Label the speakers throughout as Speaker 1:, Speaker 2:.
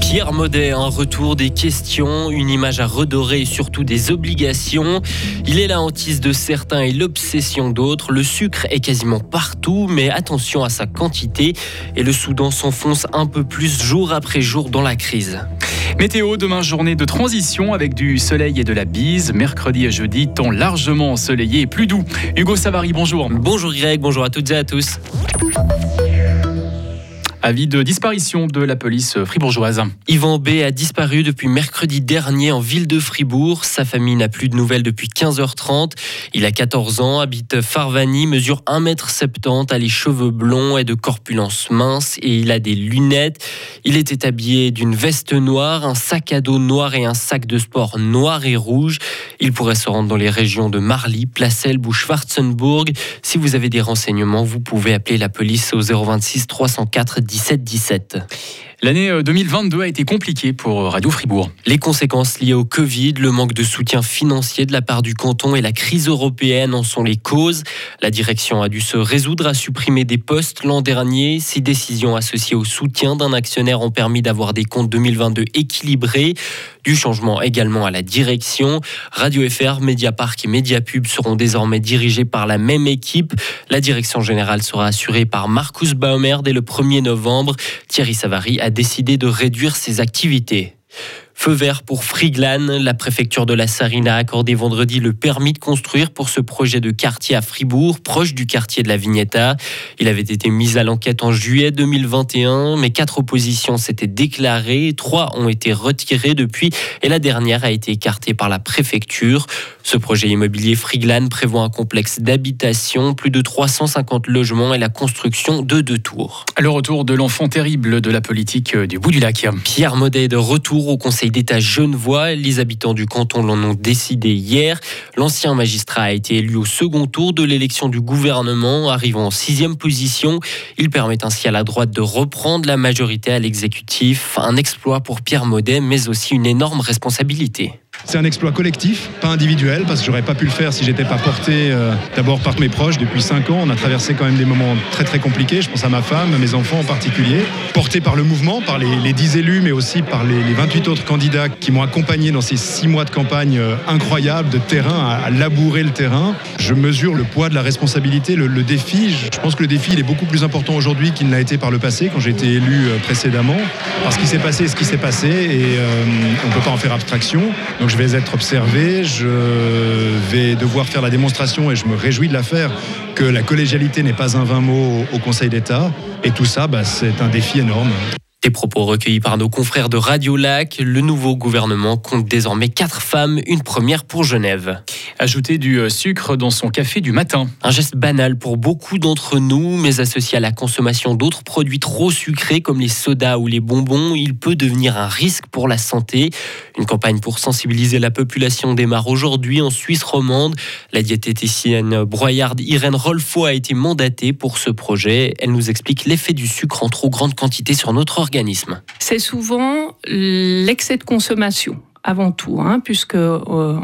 Speaker 1: Pierre Maudet, un retour des questions, une image à redorer et surtout des obligations. Il est la hantise de certains et l'obsession d'autres. Le sucre est quasiment partout, mais attention à sa quantité. Et le Soudan s'enfonce un peu plus jour après jour dans la crise.
Speaker 2: Météo, demain journée de transition avec du soleil et de la bise. Mercredi et jeudi, temps largement ensoleillé et plus doux. Hugo Savary, bonjour.
Speaker 1: Bonjour Greg, bonjour à toutes et à tous.
Speaker 2: Avis de disparition de la police fribourgeoise.
Speaker 1: Yvan B a disparu depuis mercredi dernier en ville de Fribourg. Sa famille n'a plus de nouvelles depuis 15h30. Il a 14 ans, habite Farvani, mesure 1m70, a les cheveux blonds et de corpulence mince et il a des lunettes. Il était habillé d'une veste noire, un sac à dos noir et un sac de sport noir et rouge. Il pourrait se rendre dans les régions de Marly, Placel ou Schwarzenburg. Si vous avez des renseignements, vous pouvez appeler la police au 026 304 10 17-17.
Speaker 2: L'année 2022 euh, a été compliquée pour euh, Radio Fribourg.
Speaker 1: Les conséquences liées au Covid, le manque de soutien financier de la part du canton et la crise européenne en sont les causes. La direction a dû se résoudre à supprimer des postes l'an dernier. Ces décisions associées au soutien d'un actionnaire ont permis d'avoir des comptes 2022 équilibrés. Du changement également à la direction. Radio FR, Mediapark et Mediapub seront désormais dirigés par la même équipe. La direction générale sera assurée par Marcus Baumer dès le 1er novembre. Thierry Savary a décidé de réduire ses activités. Feu vert pour Friglan. La préfecture de la Sarine a accordé vendredi le permis de construire pour ce projet de quartier à Fribourg, proche du quartier de la Vignetta. Il avait été mis à l'enquête en juillet 2021, mais quatre oppositions s'étaient déclarées, trois ont été retirées depuis et la dernière a été écartée par la préfecture. Ce projet immobilier Friglan prévoit un complexe d'habitation, plus de 350 logements et la construction de deux tours.
Speaker 2: Le retour de l'enfant terrible de la politique du bout du lac.
Speaker 1: Pierre Modet de retour au Conseil d'État genevois. Les habitants du canton l'en ont décidé hier. L'ancien magistrat a été élu au second tour de l'élection du gouvernement, arrivant en sixième position. Il permet ainsi à la droite de reprendre la majorité à l'exécutif. Un exploit pour Pierre Maudet, mais aussi une énorme responsabilité.
Speaker 3: C'est un exploit collectif, pas individuel, parce que j'aurais pas pu le faire si j'étais pas porté euh, d'abord par mes proches depuis 5 ans. On a traversé quand même des moments très très compliqués. Je pense à ma femme, à mes enfants en particulier. Porté par le mouvement, par les, 10 élus, mais aussi par les, 28 autres candidats qui m'ont accompagné dans ces 6 mois de campagne euh, incroyables de terrain, à, labourer le terrain. Je mesure le poids de la responsabilité, le, défi. Je pense que le défi il est beaucoup plus important aujourd'hui qu'il ne l'a été par le passé, quand j'ai été élu euh, précédemment. Parce qu'il s'est passé ce qui s'est passé et on ne peut pas en faire abstraction. Je vais être observé, je vais devoir faire la démonstration et je me réjouis de la faire que la collégialité n'est pas un vain mot au Conseil d'État. Et tout ça, bah, c'est un défi énorme.
Speaker 1: Des propos recueillis par nos confrères de Radio Lac. Le nouveau gouvernement compte désormais quatre femmes, une première pour Genève.
Speaker 2: Ajouter du euh, sucre dans son café du matin.
Speaker 1: Un geste banal pour beaucoup d'entre nous, mais associé à la consommation d'autres produits trop sucrés comme les sodas ou les bonbons, il peut devenir un risque pour la santé. Une campagne pour sensibiliser la population démarre aujourd'hui en Suisse romande. La diététicienne broyarde Irène Rolfo a été mandatée pour ce projet. Elle nous explique l'effet du sucre en trop grande quantité sur notre organisme
Speaker 4: c'est souvent l'excès de consommation avant tout, hein, puisque euh,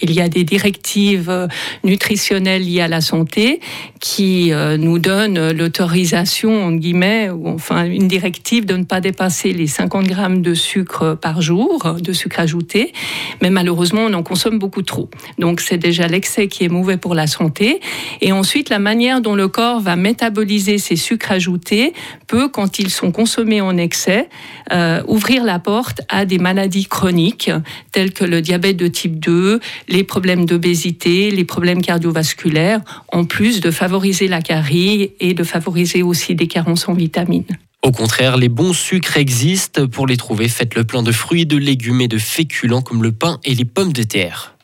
Speaker 4: il y a des directives nutritionnelles liées à la santé qui euh, nous donnent l'autorisation, en guillemets, ou enfin une directive de ne pas dépasser les 50 grammes de sucre par jour, de sucre ajouté, mais malheureusement on en consomme beaucoup trop. Donc c'est déjà l'excès qui est mauvais pour la santé. Et ensuite la manière dont le corps va métaboliser ces sucres ajoutés peut, quand ils sont consommés en excès, euh, ouvrir la porte à des maladies chroniques telles que le diabète de type 2, les problèmes d'obésité, les problèmes cardiovasculaires, en plus de favoriser la carie et de favoriser aussi des carences en vitamines.
Speaker 1: Au contraire, les bons sucres existent. Pour les trouver, faites le plein de fruits, de légumes et de féculents comme le pain et les pommes de terre.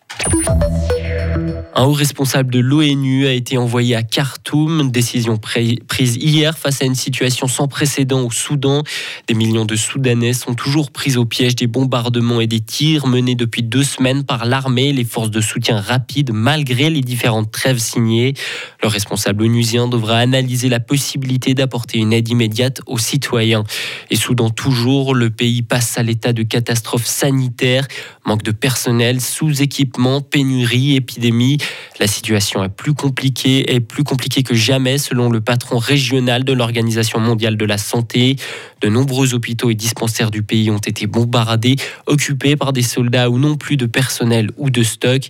Speaker 1: Un haut responsable de l'ONU a été envoyé à Khartoum, décision prise hier face à une situation sans précédent au Soudan. Des millions de Soudanais sont toujours pris au piège des bombardements et des tirs menés depuis deux semaines par l'armée et les forces de soutien rapide malgré les différentes trêves signées. Le responsable onusien devra analyser la possibilité d'apporter une aide immédiate aux citoyens. Et Soudan toujours, le pays passe à l'état de catastrophe sanitaire, manque de personnel, sous-équipement, pénurie, épidémie. La situation est plus compliquée que jamais selon le patron régional de l'Organisation mondiale de la santé. De nombreux hôpitaux et dispensaires du pays ont été bombardés, occupés par des soldats ou non plus de personnel ou de stock.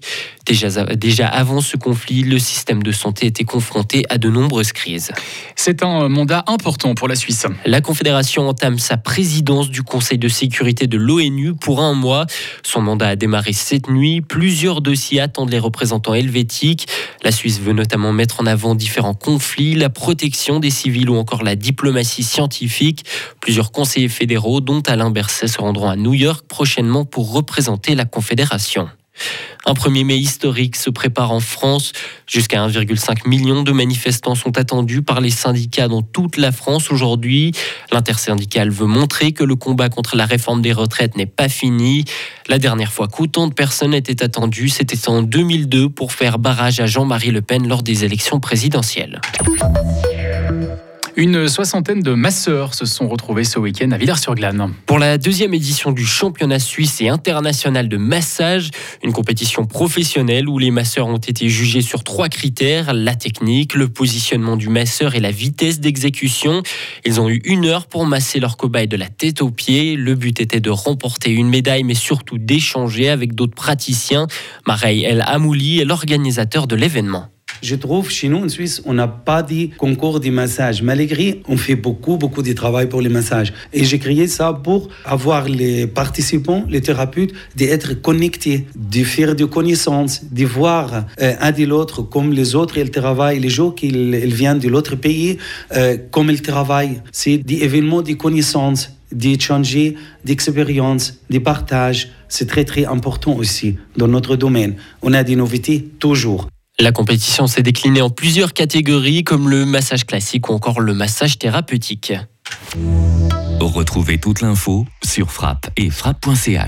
Speaker 1: Déjà, déjà avant ce conflit, le système de santé était confronté à de nombreuses crises.
Speaker 2: C'est un mandat important pour la Suisse.
Speaker 1: La Confédération entame sa présidence du Conseil de sécurité de l'ONU pour un mois. Son mandat a démarré cette nuit. Plusieurs dossiers attendent les représentants helvétiques. La Suisse veut notamment mettre en avant différents conflits, la protection des civils ou encore la diplomatie scientifique. Plusieurs conseillers fédéraux, dont Alain Berset, se rendront à New York prochainement pour représenter la Confédération. Un 1er mai historique se prépare en France. Jusqu'à 1,5 million de manifestants sont attendus par les syndicats dans toute la France aujourd'hui. L'intersyndicale veut montrer que le combat contre la réforme des retraites n'est pas fini. La dernière fois qu'autant de personnes étaient attendues, c'était en 2002 pour faire barrage à Jean-Marie Le Pen lors des élections présidentielles.
Speaker 2: Une soixantaine de masseurs se sont retrouvés ce week-end à Villars-sur-Glane.
Speaker 1: Pour la deuxième édition du championnat suisse et international de massage, une compétition professionnelle où les masseurs ont été jugés sur trois critères, la technique, le positionnement du masseur et la vitesse d'exécution. Ils ont eu une heure pour masser leur cobaye de la tête aux pieds. Le but était de remporter une médaille, mais surtout d'échanger avec d'autres praticiens. Mareille El Amouli est l'organisateur de l'événement.
Speaker 5: Je trouve chez nous en Suisse, on n'a pas de concours de massage. Malgré, on fait beaucoup, beaucoup de travail pour les massages. Et j'ai créé ça pour avoir les participants, les thérapeutes, d'être connectés, de faire des connaissances, de voir euh, un de l'autre comme les autres ils travaillent, les gens qui viennent de l'autre pays, euh, comme ils travaillent. C'est des événements de connaissances d'échanger d'expériences, des partages. C'est très, très important aussi dans notre domaine. On a des nouveautés toujours.
Speaker 1: La compétition s'est déclinée en plusieurs catégories comme le massage classique ou encore le massage thérapeutique.
Speaker 6: Retrouvez toute l'info sur frappe et frappe.ch.